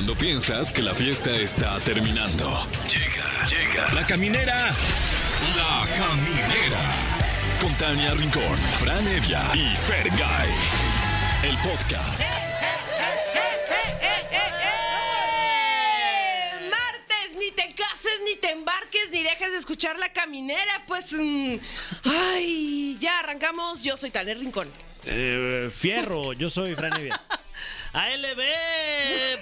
Cuando piensas que la fiesta está terminando. Llega, llega. La caminera. La caminera. Con Tania Rincón, Fran Evia y Fergay. El podcast. ¡Eh! Martes, ni te cases, ni te embarques, ni dejes de escuchar la caminera. Pues, mm, ay, ya arrancamos. Yo soy Taner Rincón. Eh, fierro, yo soy Fran Evia. ALB,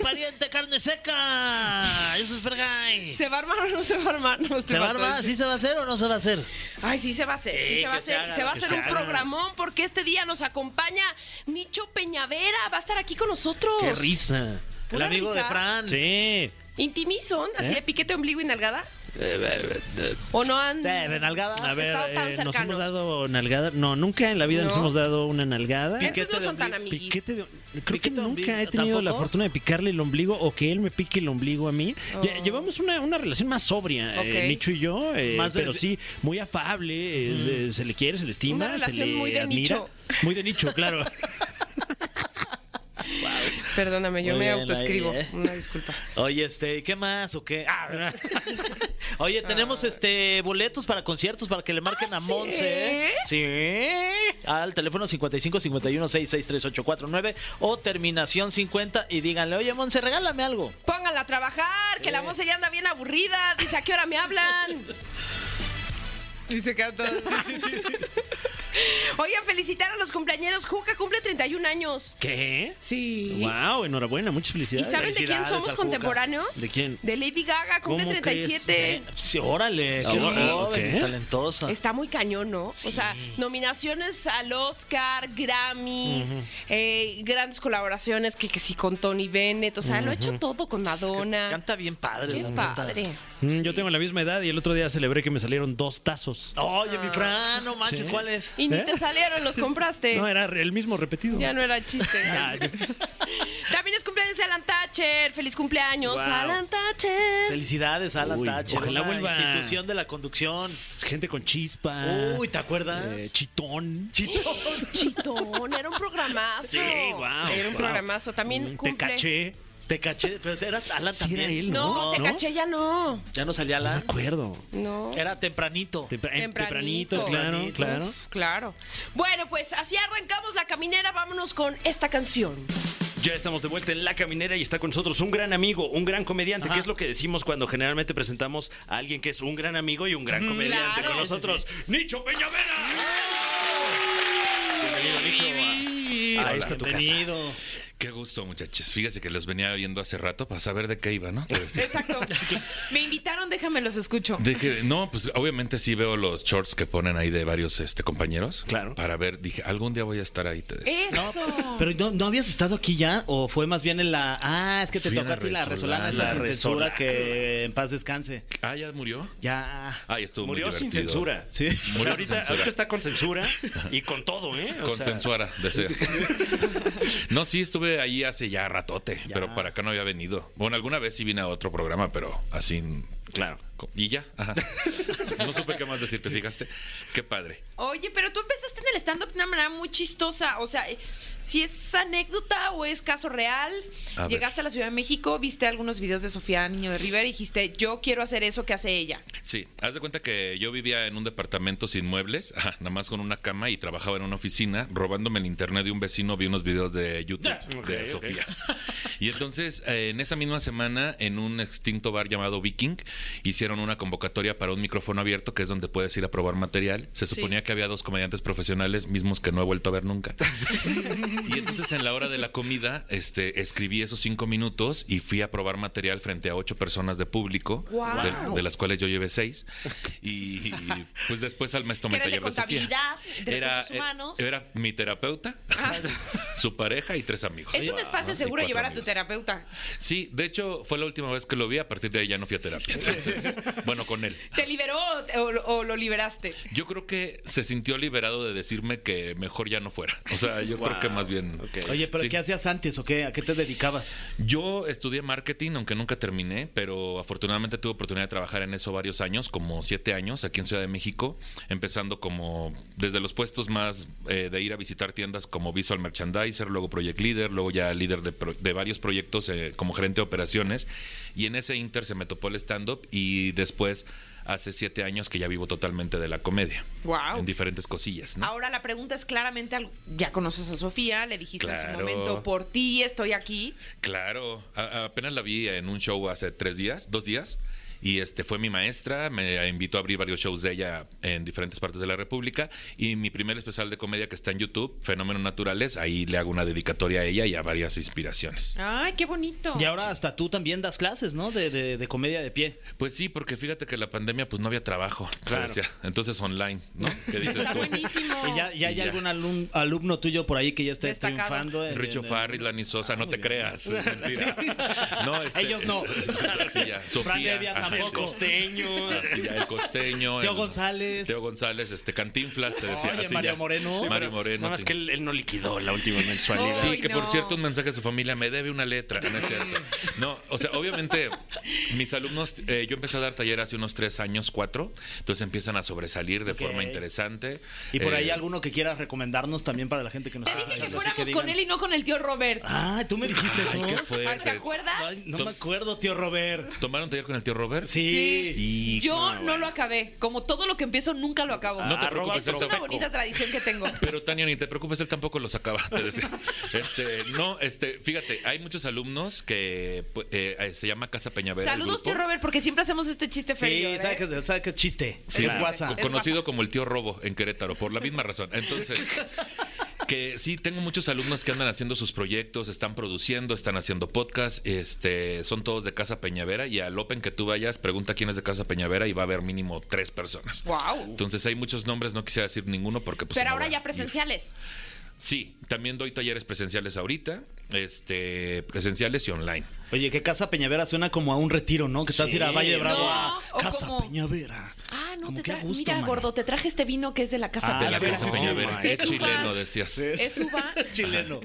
pariente carne seca. Eso es Fergay. ¿Se va a armar o no se va a armar? No, este ¿Se va a armar? ¿Sí se va a hacer o no se va a hacer? Ay, sí se va a hacer, sí, Sí, se va a se hacer. haga, se va a hacer un haga. programón porque este día nos acompaña Nicho Peñavera. Va a estar aquí con nosotros. Qué risa. El amigo risa. de Fran. Sí. Intimison, así ¿Eh? de piquete, ombligo y nalgada. Eh, ¿O no han de nalgada. A ver, estado tan eh, nos cercanos. hemos dado nalgada. No, nunca en la vida nos No. hemos dado una nalgada. Entonces no de son tan amiguis. Piquete de- creo Piquete que de nunca ombligo, he tenido la ¿tampoco? fortuna de picarle el ombligo o que él me pique el ombligo a mí. Oh. Llevamos una, una relación más sobria, eh, Ok. Nicho y yo, eh, Más de- pero sí, muy afable, eh, eh, se le quiere, se le estima, Una se le muy de admira. nicho. Muy de nicho, claro. Perdóname, yo Muy me autoescribo. ahí, ¿eh? Una disculpa. Oye, este, ¿qué más o qué? Ah, Oye, tenemos este boletos para conciertos para que le marquen a ¿sí? Monse. Sí. Al teléfono 55 51 66 39 o terminación 50 y díganle, "Oye, Monse, regálame algo." Pónganla a trabajar, que la moza ya anda bien aburrida. Dice, ¿a qué hora me hablan? Y se queda todo. Oigan, felicitar a los cumpleañeros. Juca cumple 31 años. ¿Qué? Sí. Wow, enhorabuena, muchas ¿Y felicidades. saben de quién somos contemporáneos? ¿De quién? De Lady Gaga, cumple ¿Cómo 37. Sí, órale, Sí. qué joven, talentosa. Está muy cañón, ¿no? O sea, nominaciones al Oscar, Grammys, eh, grandes colaboraciones que, que sí con Tony Bennett. O sea, lo ha hecho todo con Madonna. Canta bien padre, Qué la neta. padre. Mm, Yo tengo la misma edad y el otro día celebré que me salieron dos tazos. Oye, mi Fran, no manches, Sí. ¿cuál es? Y ni ¿Eh? te salieron, los compraste. No, era el mismo repetido. Ya no era chiste. También es cumpleaños de Alan Thatcher. Feliz cumpleaños, Wow. Alan Thatcher. Felicidades, Alan Uy, Thatcher, ojalá una vuelva. institución de la conducción. Gente con chispa. Uy, ¿te acuerdas? eh, chitón. Chito. Chitón, era un programazo. Sí, guau, Era un programazo. También Mm, Te cumple. caché. Te caché, pero era Alan Sí, era también. él, No, te ¿No? caché ya no. Ya no salía No me Alan. acuerdo. No. Era tempranito. Tempra- eh, Tempranito. tempranito, claro, claro. Uf, claro. Bueno, pues así arrancamos la caminera. Vámonos con esta canción. Ya estamos de vuelta en La Caminera y está con nosotros un gran amigo, un gran comediante, Ajá. que es lo que decimos cuando generalmente presentamos a alguien que es un gran amigo y un gran comediante. claro. Con nosotros, Nicho Peñavera. Bienvenido, Nicho, a, a esta tu casa. Qué gusto, muchachos. Fíjese que los venía viendo hace rato para saber de qué iba, ¿no? Sí. Exacto. Me invitaron, déjame los escucho. Que- no, pues obviamente sí veo los shorts que ponen ahí de varios este, compañeros. Claro. Para ver, dije, algún día voy a estar ahí. Te decía. Eso. Pero ¿no, no habías estado aquí ya? ¿O fue más bien en la.? Ah, es que te Fui tocó a la ti la Resolana. esa La sin censura que en paz descanse. Ah, ¿ya murió? Ya. Ay, estuvo Murió muy sin censura. Sí. O sea, Murió ahorita, sin censura. ahorita está con censura y con todo, ¿eh? O sea, Consensuara, deseas. no, sí, estuve ahí hace ya ratote, Ya. pero para acá no había venido. Bueno, alguna vez sí vine a otro programa, pero así. Claro. Y ya, ajá. No supe qué más decirte, fijaste. Qué padre. Oye, pero tú empezaste en el stand-up de una manera muy chistosa. O sea, eh, si es anécdota o es caso real, A ver. llegaste a la Ciudad de México, viste algunos videos de Sofía Niño de Rivera y dijiste, yo quiero hacer eso que hace ella. Sí, haz de cuenta que yo vivía en un departamento sin muebles, ajá, nada más con una cama y trabajaba en una oficina, robándome el internet de un vecino, vi unos videos de YouTube de. Sofía. Y entonces, eh, en esa misma semana, en un extinto bar llamado Viking, hicieron una convocatoria para un micrófono abierto, que es donde puedes ir a probar material. Se Sí. suponía que había dos comediantes profesionales, mismos que no he vuelto a ver nunca. Y entonces en la hora de la comida, este, escribí esos cinco minutos y fui a probar material frente a ocho personas de público, de, de las cuales yo llevé seis. Y, pues después al mes tomé taller de Sofía. contabilidad, de Era, humanos. era mi terapeuta, su pareja y tres amigos. es un espacio seguro llevar a tu terapeuta. Sí, de hecho fue la última vez que lo vi, a partir de ahí ya no fui a terapia. Entonces, Bueno, con él. ¿Te liberó o, o- o lo liberaste? Yo creo que se sintió liberado de decirme que mejor ya no fuera. O sea, yo creo que más bien. Oye, pero Sí. ¿qué hacías antes o qué? ¿A qué te dedicabas? Yo estudié marketing, aunque nunca terminé, pero afortunadamente tuve oportunidad de trabajar en eso varios años, como siete años aquí en Ciudad de México, empezando como desde los puestos más eh, de ir a visitar tiendas como Visual Merchandiser, luego Project Leader, luego ya líder de, pro- de varios proyectos eh, como gerente de operaciones. Y en ese inter se me topó el stand-up y después hace siete años que ya vivo totalmente de la comedia. Guau. En diferentes cosillas, ¿no? Ahora la pregunta es claramente, ya conoces a Sofía, le dijiste en su Claro. momento, por ti estoy aquí. Claro, a- apenas la vi en un show hace tres días, dos días, y este fue mi maestra, me invitó a abrir varios shows de ella en diferentes partes de la República, y mi primer especial de comedia que está en YouTube, Fenómenos Naturales, ahí le hago una dedicatoria a ella y a varias inspiraciones. Ay, qué bonito. Y ahora hasta tú también das clases, ¿no? De, de- de comedia de pie. Pues sí, porque fíjate que la pandemia pues no había trabajo, Claro. decía. entonces online, ¿no? ¿Qué dices Está tú? buenísimo. ¿Y ya, ya hay Y ya. algún alum- alumno tuyo por ahí que ya esté Destacado. triunfando? en- Richo en- en- Farri, Lani Sosa, no muy te bien. creas, es mentira. No, este- Ellos no. Así ya, Sofía, El costeño. Así ya, el costeño. Teo el- González. Teo González, este Cantinflas, te decía. Oye, así Mario ya. Moreno. Sí, Mario Moreno. Nada más sí. que él, él no liquidó la última mensualidad. Sí, Ay, que por cierto un mensaje a su familia me debe una letra, no es cierto. No, o sea, obviamente mis alumnos, eh, yo empecé a dar taller hace unos tres años, cuatro, entonces empiezan a sobresalir de forma interesante. Y por Eh, ahí alguno que quieras recomendarnos también para la gente que nos Te está dije que fuéramos con él y no con el tío Robert. Ah, tú me dijiste Ay, eso. qué ¿te acuerdas? Ay, no Tom- me acuerdo, tío Robert. ¿Tomaron taller con el tío Robert? Sí. Yo no, no, bueno. lo acabé. Como todo lo que empiezo, nunca lo acabo. No te Arroba preocupes, es una Profeco. bonita tradición que tengo. Pero Tania, ni te preocupes, él tampoco los acaba, te decía. Este, no, este, fíjate, hay muchos alumnos que eh, eh, se llama Casa Peñavera. el Saludos, grupo. tío Robert, porque siempre hacemos este chiste Sí, feliz. ¿sabe qué, sabe qué chiste? Sí, es co- conocido como el tío Robo en Querétaro, por la misma razón. Entonces, que sí, tengo muchos alumnos que andan haciendo sus proyectos, están produciendo, están haciendo podcast, este, son todos de Casa Peñavera y al Open que tú vayas, pregunta quién es de Casa Peñavera y va a haber mínimo tres personas. Wow. Entonces hay muchos nombres, no quisiera decir ninguno porque pues... Pero ahora ya ir. presenciales. Sí, también doy talleres presenciales ahorita, este, presenciales y online. Oye, que Casa Peñavera suena como a un retiro, ¿no? Que estás a ir a Valle de Bravo No, a Casa como- Peñavera. Ah, no, Como te a traje. gusto, Mira, gordo, te traje este vino que es de la casa Ah, la sí, Peñavera. Casa sí, sí. Peñavera. Es chileno, decías. Es uva. Chileno.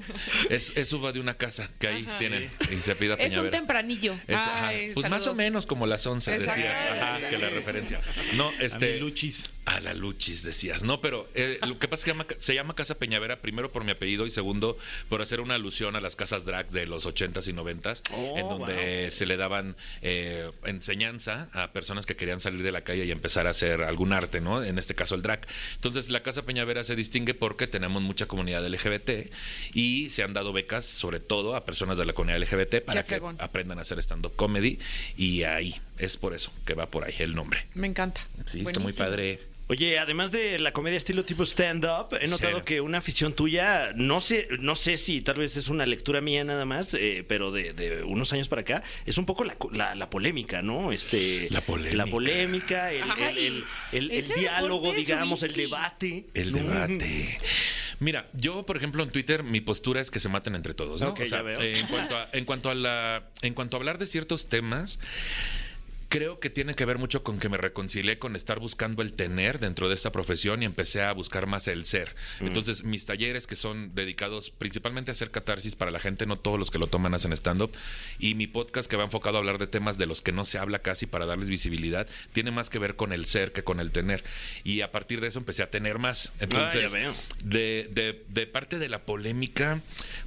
Es, es uva de una casa que ahí Ajá. tienen y se pida Es un Peñavera. tempranillo. Es, ajá. Ay, pues más o menos como las 11 Exacto. decías, ajá, que la referencia. No, A este mi Luchis. a la Luchis decías. No, pero eh, lo que pasa es que llama- se llama Casa Peñavera primero por mi apellido y segundo por hacer una alusión a las casas drag de los 80s y 90s Oh, en donde se le daban eh, enseñanza a personas que querían salir de la calle y empezar a hacer algún arte, ¿no? En este caso el drag. Entonces la Casa Peñavera se distingue porque tenemos mucha comunidad LGBT y se han dado becas sobre todo a personas de la comunidad LGBT para que aprendan a hacer stand-up comedy y ahí es por eso que va por ahí el nombre. Me encanta. Sí, está muy padre. Oye, además de la comedia estilo tipo stand-up, he notado Sí. que una afición tuya, no sé, no sé si tal vez es una lectura mía nada más, eh, pero de, de unos años para acá, es un poco la, co- la- la polémica, ¿no? Este, La polémica. La polémica, el, el- Ay, el- el- el ese diálogo, digamos, el debate. El ¿no? debate. Mira, yo, por ejemplo, en Twitter, mi postura es que se maten entre todos, ¿no? Ok, ya veo. eh, en cuanto a, en cuanto a la, en cuanto a hablar de ciertos temas, creo que tiene que ver mucho con que me reconcilié con estar buscando el tener dentro de esa profesión y empecé a buscar más el ser. Mm. Entonces, mis talleres que son dedicados principalmente a hacer catarsis para la gente, no todos los que lo toman hacen stand-up, y mi podcast que va enfocado a hablar de temas de los que no se habla casi para darles visibilidad, tiene más que ver con el ser que con el tener. Y a partir de eso empecé a tener más. Entonces, Ah, ya veo. de, de- de parte de la polémica,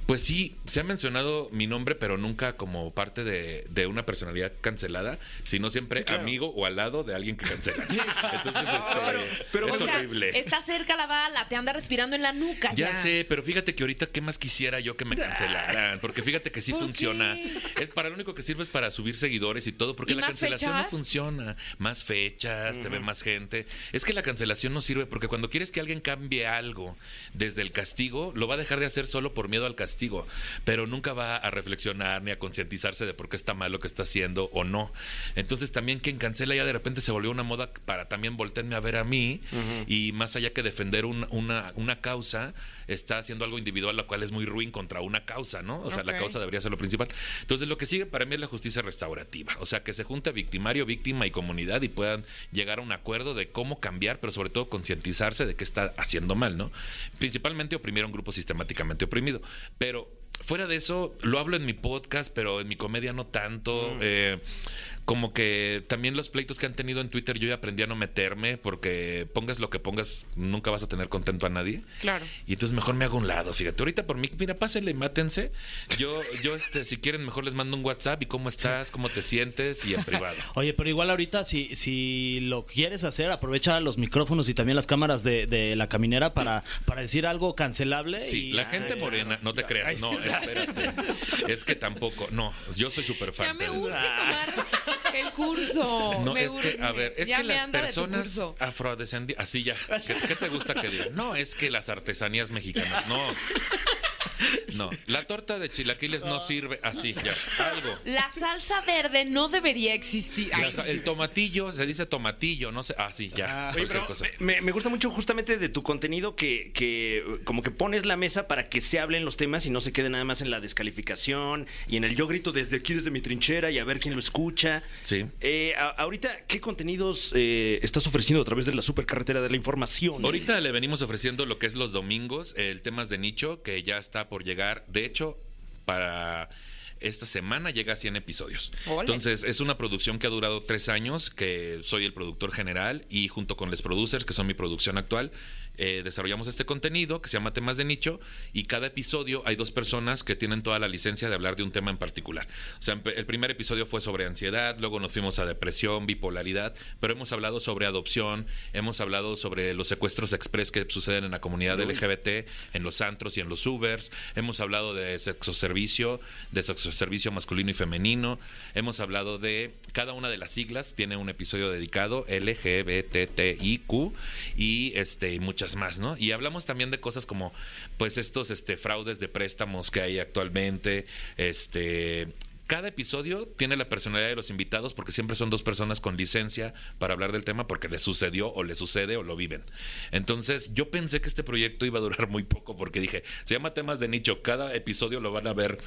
pues sí, se ha mencionado mi nombre, pero nunca como parte de, de una personalidad cancelada, sino siempre claro. amigo o al lado de alguien que cancela. Entonces, este, pero es O sea, horrible. está cerca la bala, te anda respirando en la nuca. Ya sé, pero fíjate que ahorita qué más quisiera yo que me cancelaran, porque fíjate que sí ¿Por funciona. qué? Es para lo único que sirve es para subir seguidores y todo, porque ¿Y la cancelación no funciona. Más fechas, te ve más gente. Es que la cancelación no sirve porque cuando quieres que alguien cambie algo desde el castigo, lo va a dejar de hacer solo por miedo al castigo, pero nunca va a reflexionar ni a concientizarse de por qué está mal lo que está haciendo o no. Entonces Entonces también quien cancela ya de repente se volvió una moda para también voltearme a ver a mí y más allá que defender un- una, una causa, está haciendo algo individual, lo cual es muy ruin contra una causa, ¿no? O sea, la causa debería ser lo principal. Entonces lo que sigue para mí es la justicia restaurativa, o sea, que se junte victimario, víctima y comunidad y puedan llegar a un acuerdo de cómo cambiar, pero sobre todo concientizarse de qué está haciendo mal, ¿no? Principalmente oprimir a un grupo sistemáticamente oprimido, pero fuera de eso, lo hablo en mi podcast, pero en mi comedia no tanto. eh, como que también los pleitos que han tenido en Twitter, yo ya aprendí a no meterme porque pongas lo que pongas, nunca vas a tener contento a nadie. Claro. Y entonces mejor me hago un lado, fíjate. Ahorita por mí, mira, pásenle, mátense. Yo, yo, este, si quieren, mejor les mando un WhatsApp y cómo estás, cómo te sientes y en privado. Oye, pero igual ahorita si, si lo quieres hacer, aprovecha los micrófonos y también las cámaras de, de la caminera para, para decir algo cancelable. Sí, y, la gente morena, no te creas, no, espérate. Es que tampoco, no, yo soy súper fan. Ya me Teresa. urge tomar el curso. No, me es que, a ver, es Ya que las personas afrodescendientes, así ya, ¿qué, qué te gusta que diga? No, es que las artesanías mexicanas, no. No, la torta de chilaquiles no sirve así, ya, algo. La salsa verde no debería existir. Ay, La sa- el tomatillo, se dice tomatillo, no sé, así, ya, Oye, cualquier pero cosa. me, me gusta mucho justamente de tu contenido que, que como que pones la mesa para que se hablen los temas y no se quede nada más en la descalificación y en el yo grito desde aquí, desde mi trinchera y a ver quién lo escucha. Sí. Eh, a- ahorita, ¿qué contenidos eh, estás ofreciendo a través de la supercarretera de la información? Ahorita le venimos ofreciendo lo que es los domingos, el temas de nicho, que ya está por llegar. De hecho, para esta semana llega a 100 episodios. Ole. Entonces, es una producción que ha durado tres años, que soy el productor general y junto con los producers, que son mi producción actual, eh, desarrollamos este contenido que se llama Temas de Nicho y cada episodio hay dos personas que tienen toda la licencia de hablar de un tema en particular. O sea, el primer episodio fue sobre ansiedad, luego nos fuimos a depresión, bipolaridad, pero hemos hablado sobre adopción, hemos hablado sobre los secuestros express que suceden en la comunidad LGBT, en los antros y en los Ubers, hemos hablado de sexo servicio, de sexo servicio masculino y femenino, hemos hablado de cada una de las siglas, tiene un episodio dedicado LGBTIQ y este y más, ¿no? Y hablamos también de cosas como pues estos este fraudes de préstamos que hay actualmente, este cada episodio tiene la personalidad de los invitados porque siempre son dos personas con licencia para hablar del tema porque les sucedió o les sucede o lo viven. Entonces yo pensé que este proyecto iba a durar muy poco porque dije, se llama temas de nicho, cada episodio lo van a ver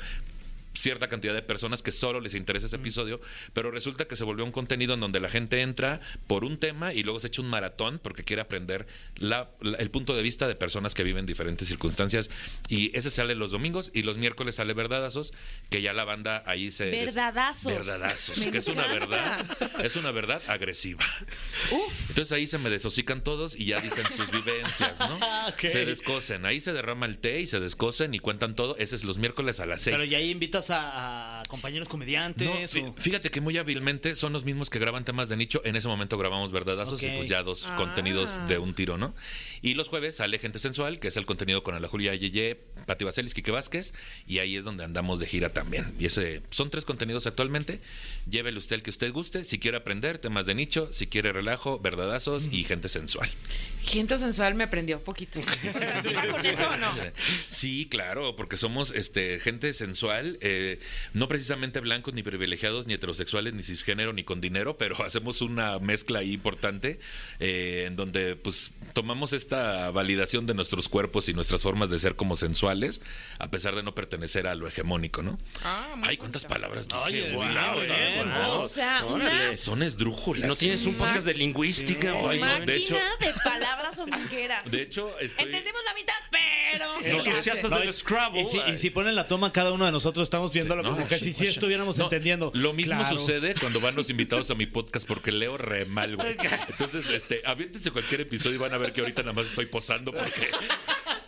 cierta cantidad de personas que solo les interesa ese episodio, pero resulta que se volvió un contenido en donde la gente entra por un tema y luego se echa un maratón porque quiere aprender la- la- el punto de vista de personas que viven diferentes circunstancias. Y ese sale los domingos y los miércoles sale Verdadazos, que ya la banda ahí se... Verdadazos. Verdadazos, Me que es una verdad, es una verdad agresiva. Uf. Entonces ahí se me desocican todos y ya dicen sus vivencias, ¿no? Ok. Se descosen, ahí se derrama el té y se descosen y cuentan todo. Ese es los miércoles a las seis. Pero ya ahí invitas a, a compañeros comediantes. No, o- fí- fíjate que muy hábilmente son los mismos que graban temas de nicho. En ese momento grabamos verdadazos y pues ya dos Ah. contenidos de un tiro, ¿no? Y los jueves sale Gente Sensual, que es el contenido con Ana Julia Yeye, Pati Vaselis, Quique Vázquez, y ahí es donde andamos de gira también. Y ese son tres contenidos actualmente. Llévele usted el que usted guste. Si quiere aprender temas de nicho, si quiere relajo, verdadazos y gente sensual. Gente sensual me aprendió poquito. O sea, ¿sigue con eso o no? Sí, claro, porque somos este gente sensual, eh, no precisamente blancos, ni privilegiados, ni heterosexuales, ni cisgénero, ni con dinero, pero hacemos una mezcla ahí importante eh, en donde pues tomamos esta validación de nuestros cuerpos y nuestras formas de ser como sensuales, a pesar de no pertenecer a lo hegemónico, ¿no? Ah, muy Ay, cuántas bonito. palabras Oye, bien, guau. O sea, una Son esdrújulas. ¿No tienes un podcast de lingüística? Sí. Ay, no. máquina de de, hecho- palabras ombligueras. De hecho, estoy... Entendemos la mitad, pero... No, entusiastas No, del Scrabble. Y si, y si ponen la toma, cada uno de nosotros estamos viéndolo Sí, no, como que si sí estuviéramos No, entendiendo. Lo mismo Claro. sucede cuando van los invitados a mi podcast porque leo re mal, güey. Entonces, este, aviéntense cualquier episodio y van a ver que ahorita nada más estoy posando porque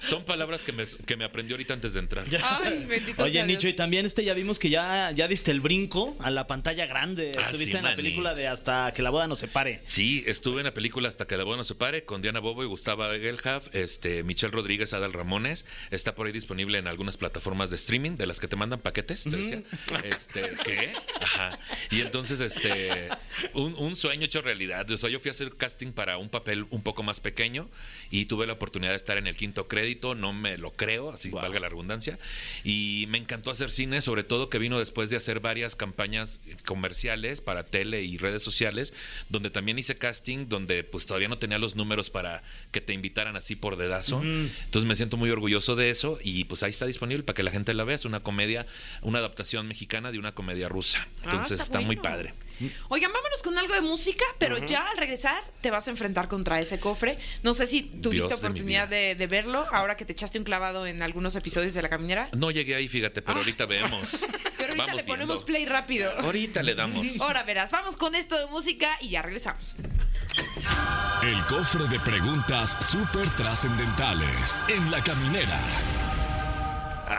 son palabras que me, que me aprendió ahorita antes de entrar. Ay, bendito Oye, sea Nicho, y también este ya vimos que ya, ya diste el brinco a la pantalla grande. Ah, Estuviste sí, en la película de Hasta que la boda nos separe. Sí, estuve en la película Hasta que la boda no se pare con Diana Bobo y Gustavo Egelhaf, este, Michelle Rodríguez, Adal Ramones. Está por ahí disponible en algunas plataformas de streaming de las que te mandan paquetes, te decía. Este, ¿qué? Ajá. Y entonces, este, un, un sueño hecho realidad. O sea, yo fui a hacer casting para un papel un poco más pequeño y tuve la oportunidad de estar en el quinto crédito crédito, no me lo creo, así valga la redundancia. Y me encantó hacer cine, sobre todo que vino después de hacer varias campañas comerciales para tele y redes sociales, donde también hice casting, donde pues todavía no tenía los números para que te invitaran así por dedazo. Entonces me siento muy orgulloso de eso y pues ahí está disponible para que la gente la vea. Es una comedia, una adaptación mexicana de una comedia rusa. Entonces Ah, está está, muy padre. Oigan, vámonos con algo de música, pero ya al regresar te vas a enfrentar contra ese cofre. No sé si tuviste Dios oportunidad de, de verlo ahora que te echaste un clavado en algunos episodios de La Caminera. No llegué ahí, fíjate, pero ahorita vemos. Ah. Pero ahorita Vamos le ponemos viendo. play rápido. Ahorita le damos. Ahora verás, vamos con esto de música y ya regresamos. El cofre de preguntas súper trascendentales en la caminera.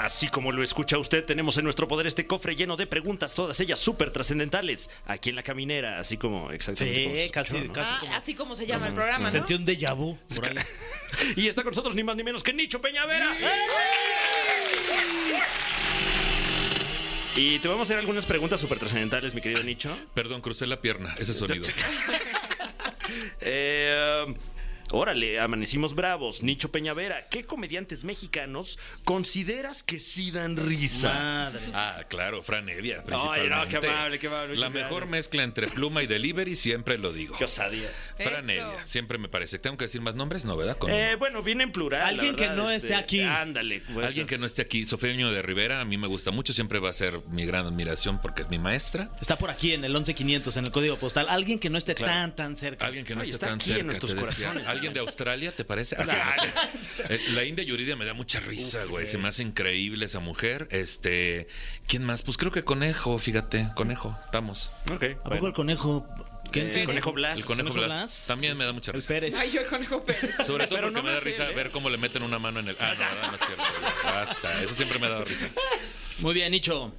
Así como lo escucha usted, tenemos en nuestro poder este cofre lleno de preguntas, todas ellas súper trascendentales, aquí en la caminera, así como exactamente. como se Sí, casi, escuchó, ¿no? casi Ah, como... así como se llama el programa, ¿no? Sentí un déjà vu por ahí. Y está con nosotros ni más ni menos que Nicho Peñavera. Y te vamos a hacer algunas preguntas súper trascendentales, mi querido Nicho. Perdón, crucé la pierna, ese sonido. Eh, órale, amanecimos bravos. Nicho Peñavera, ¿qué comediantes mexicanos consideras que sí dan risa? Madre. Ah, claro, Fran Evia, Ay, no, principalmente. qué amable, qué amable, La mejor gracias. mezcla entre pluma y delivery, siempre lo digo. Qué osadía. Fran Eso. Evia, siempre me parece. ¿Tengo que decir más nombres? No, ¿verdad? Con Eh, bueno, viene en plural. la Alguien que no este, esté aquí. Ándale. puede Alguien que no esté aquí, Sofía Niño de Rivera, a mí me gusta mucho, siempre va a ser mi gran admiración porque es mi maestra. Está por aquí en el 11500, en el código postal. Alguien que no esté Claro. tan, tan cerca. Alguien que no Ay, esté está tan aquí en cerca. nuestros te decía. corazones. ¿Alguien de Australia te parece? Sí, no sé. Eh, La India Yuridia me da mucha risa, güey. Se me hace increíble esa mujer. Este, ¿quién más? Pues creo que Conejo, fíjate, Conejo, estamos. Ok. ¿A poco bueno. el conejo? ¿Quién Eh, qué? Conejo Blas. El Conejo ¿Conejo Blas Blas? también me da mucha El risa. Pérez. Ay, yo el conejo Pérez. Sobre todo Pero porque no me me da sé, risa ¿eh? ver cómo le meten una mano en el. Ah, no, ¿verdad? no es cierto. Basta, eso siempre me ha dado risa. Muy bien, Nicho.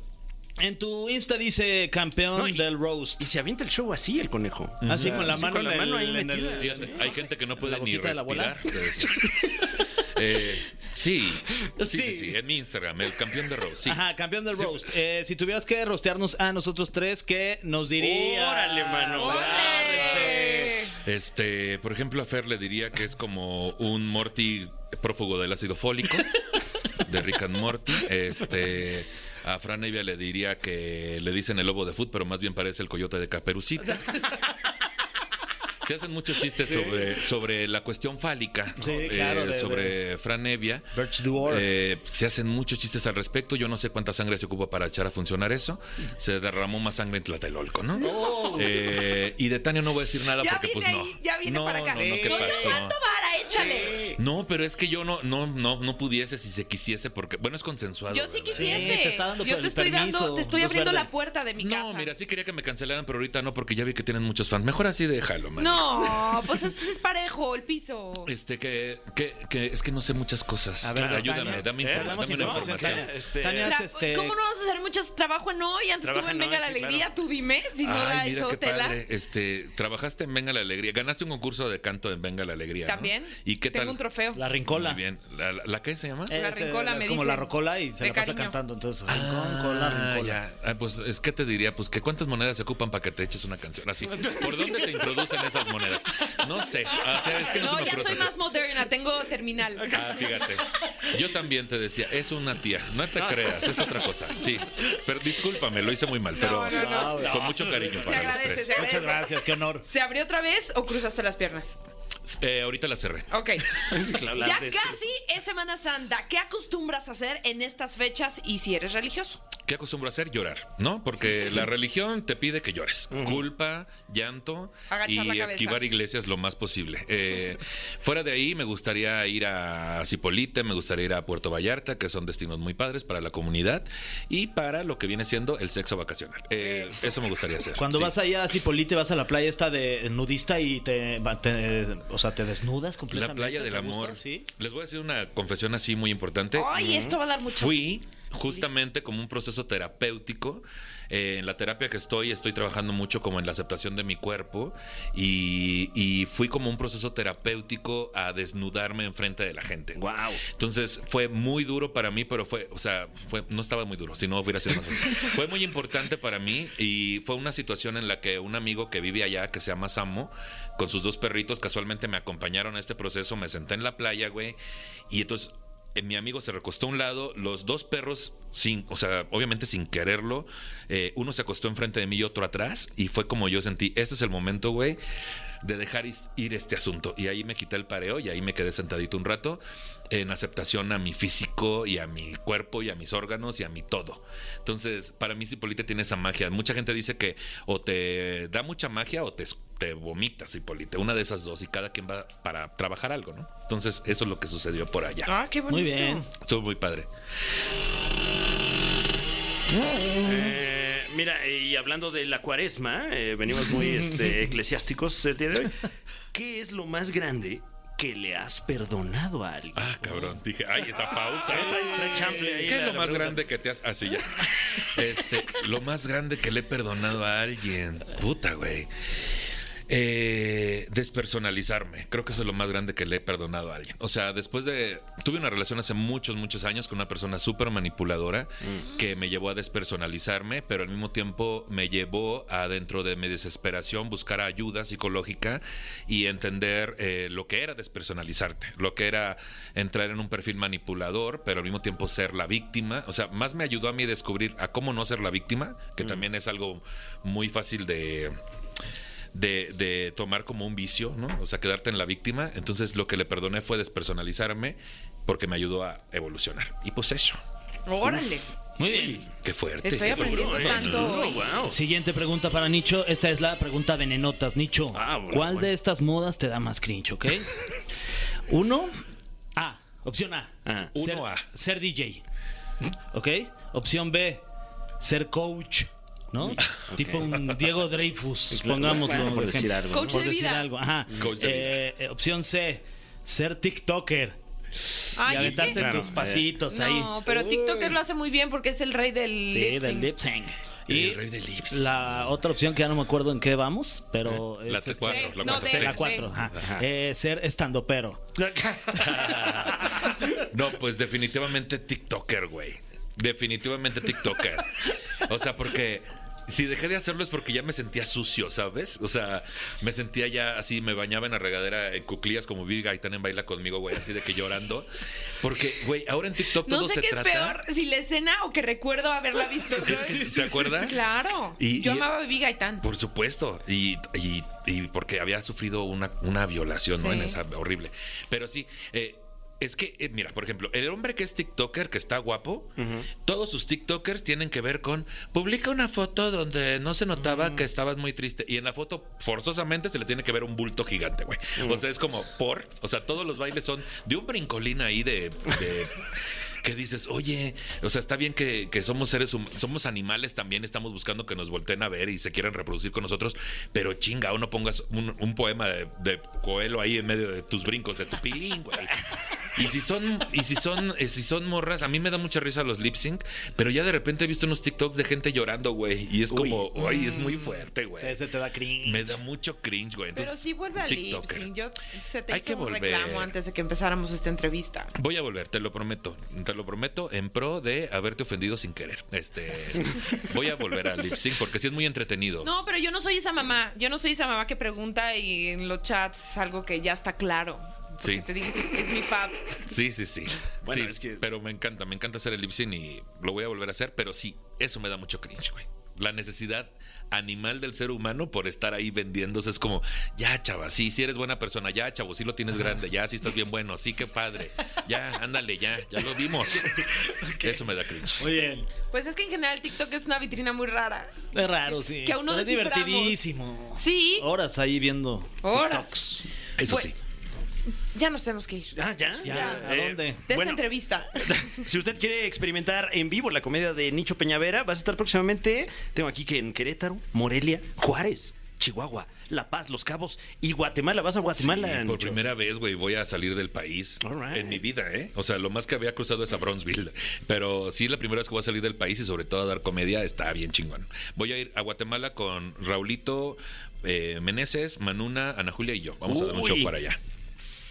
En tu Insta dice campeón No, y- del roast. Y se avienta el show así, el conejo. Así con la mano con la en el- mano ahí en el- metida. Fíjate, hay gente que no puede ¿La ni respirar. Eh, sí, sí, sí, Sí. sí, en mi Instagram, el campeón de Rose. Sí. Ajá, campeón del roast. Eh, si tuvieras que rostearnos a nosotros tres, ¿qué nos dirías? Órale, mano. ¡Órale! Este, por ejemplo, a Fer le diría que es como un Morty prófugo del ácido fólico de Rick and Morty. Este, a Fran Evia le diría que le dicen el lobo de foot, pero más bien parece el coyote de Caperucita. Se hacen muchos chistes sobre, sobre la cuestión fálica, Sí, eh, claro, de- sobre Fran Evia. Birch Duor. Eh, se hacen muchos chistes al respecto. Yo no sé cuánta sangre se ocupa para echar a funcionar eso. Se derramó más sangre en Tlatelolco, ¿no? Eh, y de Tania no voy a decir nada Ya porque pues no. ahí, ya viene no, para acá. No, no, ¿qué No te pasó? tanto vara, échale. No, pero es que yo no, no, no, no pudiese si se quisiese porque, bueno, es consensuado. Yo sí ¿verdad? quisiese. Sí, te está dando Yo te estoy permiso, dando, te estoy luz abriendo verde. la puerta de mi No, casa. mira, sí quería que me cancelaran, pero ahorita no porque ya vi que tienen muchos fans. Mejor así déjalo, man. No, pues es, es parejo el piso. Este, que, que, que es que no sé muchas cosas. A ver, ayúdame, Tania. dame, Eh, informa- dame una información. Tania. Este- Tania es La- este... ¿Cómo no vas a hacer mucho trabajo en hoy? Antes Trabaja estuve en en Venga hoy, la sí, Alegría. claro. Tú dime si no da Ay, mira eso qué tela. padre. Este, trabajaste en Venga la Alegría. Ganaste un concurso de canto en Venga la Alegría. ¿no? También. ¿Y qué Tengo tal? un trofeo. La rincola. Muy bien. ¿La, la, la qué se llama? La Este, rincola, es me como dicen. la rocola y se De la pasa cariño. cantando. Entonces, rincón, cola, Ah, rincola. ya. Ah, pues es que te diría, pues que cuántas monedas se ocupan para que te eches una canción así. ¿Por dónde se introducen esas monedas? No sé. O sea, es que no, se No, me ya soy más moderna, tengo terminal. Ah, fíjate. Yo también te decía, es una tía. No te creas, es otra cosa. Sí. Pero discúlpame, lo hice muy mal, pero no, no. con mucho cariño Se para los tres. se agradece. Muchas gracias, qué honor. ¿Se abrió otra vez o cruzaste las piernas? Eh, ahorita la cerré. Ok. Sí, claro, las Ya casi es Semana Santa. ¿Qué acostumbras a hacer en estas fechas y si eres religioso? ¿Qué acostumbro a hacer? Llorar, ¿no? Porque la religión te pide que llores. Culpa, llanto Agachar y esquivar iglesias lo más posible. Eh, fuera de ahí me gustaría ir a Cipolite, me gustaría ir a Puerto Vallarta, que son destinos muy padres para la comunidad y para lo que viene siendo el sexo vacacional. Eh, eso me gustaría hacer. Cuando sí. vas allá a Cipolite, vas a la playa esta de nudista y te, va- te- o sea, te desnudas La completamente. playa del ¿te gusta? amor. Sí. Les voy a decir una confesión así muy importante. Ay, esto va a dar muchos. Fui justamente como un proceso terapéutico. Eh, en la terapia que estoy, estoy trabajando mucho como en la aceptación de mi cuerpo y, y fui como un proceso terapéutico a desnudarme enfrente de la gente. Guau. Entonces fue muy duro para mí, pero fue, o sea, fue, no estaba muy duro, si no hubiera sido más. Fue muy importante para mí y fue una situación en la que un amigo que vive allá, que se llama Samo, con sus dos perritos, casualmente me acompañaron a este proceso, me senté en la playa, güey, y entonces mi amigo se recostó a un lado, los dos perros, sin, o sea, obviamente sin quererlo, eh, uno se acostó enfrente de mí y otro atrás, y fue como yo sentí, este es el momento, güey, de dejar ir este asunto. Y ahí me quité el pareo y ahí me quedé sentadito un rato en aceptación a mi físico y a mi cuerpo y a mis órganos y a mi todo. Entonces, para mí Cipolite tiene esa magia. Mucha gente dice que o te da mucha magia o te, te vomitas Cipolite. Una de esas dos y cada quien va para trabajar algo, ¿no? Entonces, eso es lo que sucedió por allá. Ah, qué bonito. Muy bien. Estuvo muy padre. Eh, mira, y hablando de la cuaresma, eh, venimos muy este, eclesiásticos el día de hoy. ¿Qué es lo más grande que le has perdonado a alguien? Ah, cabrón. Dije, ay, esa pausa. Trae- trae chanfle ahí ¿Qué es lo más pregunta. grande que te has... Así ya. Este, lo más grande que le he perdonado a alguien. Puta, güey. Eh, despersonalizarme. Creo que eso es lo más grande que le he perdonado a alguien. O sea, después de... Tuve una relación hace muchos, muchos años con una persona súper manipuladora que me llevó a despersonalizarme, pero al mismo tiempo me llevó a dentro de mi desesperación buscar ayuda psicológica y entender eh, lo que era despersonalizarte, lo que era entrar en un perfil manipulador, pero al mismo tiempo ser la víctima. O sea, más me ayudó a mí descubrir a cómo no ser la víctima, que también es algo muy fácil de de, de tomar como un vicio, ¿no? O sea, quedarte en la víctima. Entonces lo que le perdoné fue despersonalizarme porque me ayudó a evolucionar. Y pues eso. Órale. Muy bien. Qué fuerte. Estoy aprendiendo ¿eh? wow. Siguiente pregunta para Nicho. Esta es la pregunta venenotas. Nicho, Ah, bueno, ¿cuál bueno. de estas modas te da más cringe, ok? Uno, A. Opción A. Ah. ser, Uno A. Ser DJ. ¿Ok? Opción B. Ser coach. ¿No? Tipo un Diego Dreyfus, claro. pongámoslo. Bueno, por de decir ejemplo. algo, Coach Por de decir vida. algo, ajá. Coach de Eh, eh, opción C. Ser TikToker. Ay, y es aventarte que- Claro, tus pasitos ahí. No, pero TikToker lo hace muy bien porque es el rey del Sí, lip del sync. lip sync. El Y rey del la otra opción que ya no me acuerdo en qué vamos, pero La es este- cuatro, Sí, la no, cuatro, de- sí. la 4, Sí. eh, ser estando pero. No, pues definitivamente TikToker, güey. Definitivamente TikToker. O sea, porque si dejé de hacerlo es porque ya me sentía sucio, ¿sabes? O sea, me sentía ya así, me bañaba en la regadera en cuclillas como Vivi Gaitán en Baila conmigo, güey, así de que llorando. Porque, güey, ahora en TikTok todo No sé se qué trata... es peor, si la escena o que recuerdo haberla visto. ¿sabes? ¿Te acuerdas? Claro. Y- Yo y- amaba a Vivi Gaitán. Por supuesto, y, y- y porque había sufrido una, una violación, ¿no? En esa horrible. Pero sí, eh, es que, eh, mira, por ejemplo, el hombre que es TikToker, que está guapo, todos sus TikTokers tienen que ver con, publica una foto donde no se notaba que estabas muy triste, y en la foto forzosamente se le tiene que ver un bulto gigante, güey. O sea, es como por, o sea, todos los bailes son de un brincolín ahí de... de que dices, oye, o sea, está bien que, que somos seres hum- somos animales también, estamos buscando que nos volteen a ver y se quieran reproducir con nosotros, pero chinga, o no pongas un, un poema de, de Coelho ahí en medio de tus brincos, de tu pilín, güey. Y si son, y si son, eh, si son morras, a mí me da mucha risa los lip sync, pero ya de repente he visto unos TikToks de gente llorando, güey, y es como, uy, es muy fuerte, güey. Ese te da cringe. Me da mucho cringe, güey. Pero sí vuelve al lip sync. Yo se te Hay hizo que un volver. reclamo antes de que empezáramos esta entrevista. Voy a volver, te lo prometo. Te lo prometo en pro de haberte ofendido sin querer. Este, voy a volver al lip sync porque sí es muy entretenido. No, pero yo no soy esa mamá. Yo no soy esa mamá que pregunta y en los chats algo que ya está claro. Porque Sí. Te dije que es mi fab. Sí, sí, sí. Bueno, Sí, es que- pero me encanta, me encanta hacer el lip sync y lo voy a volver a hacer, pero sí, eso me da mucho cringe, güey. La necesidad animal del ser humano por estar ahí vendiéndose es como, ya, chava, sí, sí eres buena persona, ya, chavo, sí lo tienes grande, ya, sí estás bien bueno, sí, qué padre, ya, ándale, ya, ya lo vimos. Eso me da cringe. Muy bien. Pues es que en general TikTok es una vitrina muy rara. Es raro, sí. Que aún no Pero es divertidísimo. Sí. Horas ahí viendo. Horas. TikToks. Eso Pues- sí. Ya nos tenemos que ir. Ah, ya. Ya, ¿a Eh, dónde? De esta bueno, entrevista. Si usted quiere experimentar en vivo la comedia de Nicho Peñavera, vas a estar próximamente, tengo aquí que en Querétaro, Morelia, Juárez, Chihuahua, La Paz, Los Cabos y Guatemala. ¿Vas a Guatemala? Sí, por Nicho? primera vez, güey, voy a salir del país right. en mi vida, ¿eh? O sea, lo más que había cruzado es a Bronzeville. Pero sí, la primera vez que voy a salir del país y sobre todo a dar comedia está bien chingón. Voy a ir a Guatemala con Raulito eh, Meneses, Manuna, Ana Julia y yo. Vamos a dar un show para allá.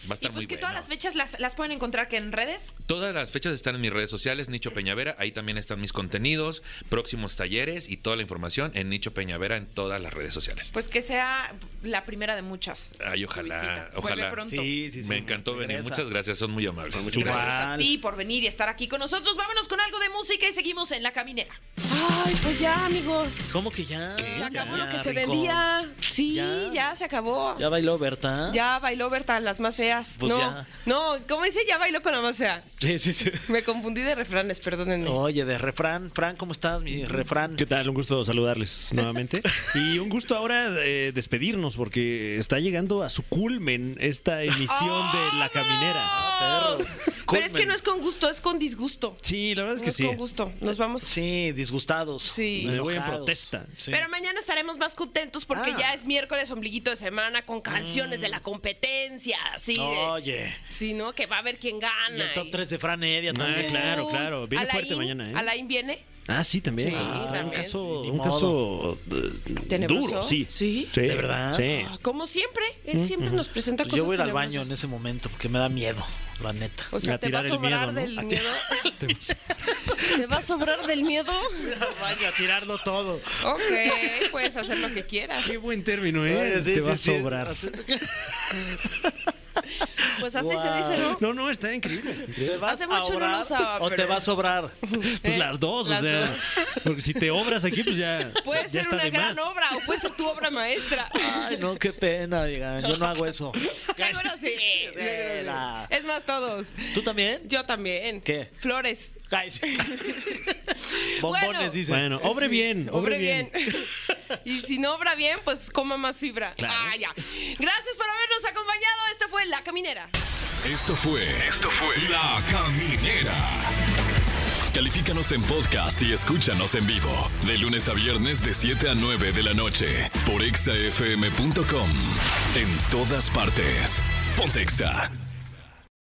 Va a estar y pues muy que bueno. todas las fechas las, las pueden encontrar que en redes. Todas las fechas están en mis redes sociales, Nicho Peñavera. Ahí también están mis contenidos, próximos talleres y toda la información en Nicho Peñavera en todas las redes sociales. Pues que sea la primera de muchas. Ay, ojalá, ojalá. Vuelve pronto. Sí, sí, sí. Me encantó venir. Muchas gracias, son muy amables. Muchas Gracias. Gracias a ti por venir y estar aquí con nosotros. Vámonos con algo de música y seguimos en la caminera. Ay, pues ya, amigos. ¿Cómo que ya? Se acabó Ya, lo que se vendía. Sí, Ya. ya, se acabó. Ya bailó Berta. Ya bailó Berta, las más feas. Pues no, ya. no, ¿cómo dice? Ya bailó con la más fea. Sí, sí, sí. Me confundí de refranes, perdónenme. Oye, de refrán. Fran, ¿cómo estás, mi refrán? ¿Qué tal? Un gusto saludarles nuevamente. y un gusto ahora eh, despedirnos porque está llegando a su culmen esta emisión de La Caminera. ¡Vamos! Pero es que no es con gusto, es con disgusto. Sí, la verdad es No que es sí. con gusto. Nos vamos. Sí, disgustados. Sí. Me voy en protesta. Sí. Pero mañana estaremos más contentos porque Ah. ya es miércoles, ombliguito de semana, con canciones de la competencia. Así de- Oye. Sí, ¿no? Que va a ver quién Y gana. el top y- 3 de Fran Evia Ah, también. claro, Uy, claro. Viene fuerte mañana, ¿eh? Alain viene. Ah, sí, también. Sí, Ah, un caso, Ni un caso eh, duro, sí. ¿Sí? ¿De verdad? Sí. Ah, Como siempre, él siempre nos presenta Pues cosas yo voy a ir al baño en ese momento porque me da miedo, la neta. O sea, A ¿te va a sobrar ¿no? del miedo? ¿Te va a sobrar del miedo? al baño a tirarlo todo. Ok, puedes hacer lo que quieras. Qué buen término, ¿eh? Te va a sobrar. Pues así se dice, ¿no? No, no, está increíble. ¿Te vas Hace a mucho no lo usaba, o pero- te va a sobrar? Pues Eh, las dos, las o sea. dos. Porque si te obras aquí, pues ya. Puede ya ser está una gran más. obra o puede ser tu obra maestra. Ay, no, qué pena, digan. Yo no hago eso. Seguro sí. Es más, todos. ¿Tú también? Yo también. ¿Qué? Flores. Ay, sí. Bombones, Bueno. dicen. Bueno, obre bien, Obre obre bien. y si no obra bien, pues coma más fibra. Claro. Ah, ya. Gracias por habernos acompañado. Esto fue La Caminera. Esto fue. Esto fue. La Caminera. Califícanos en podcast y escúchanos en vivo. De lunes a viernes, de 7 a 9 de la noche. Por exafm.com. En todas partes. Pontexa.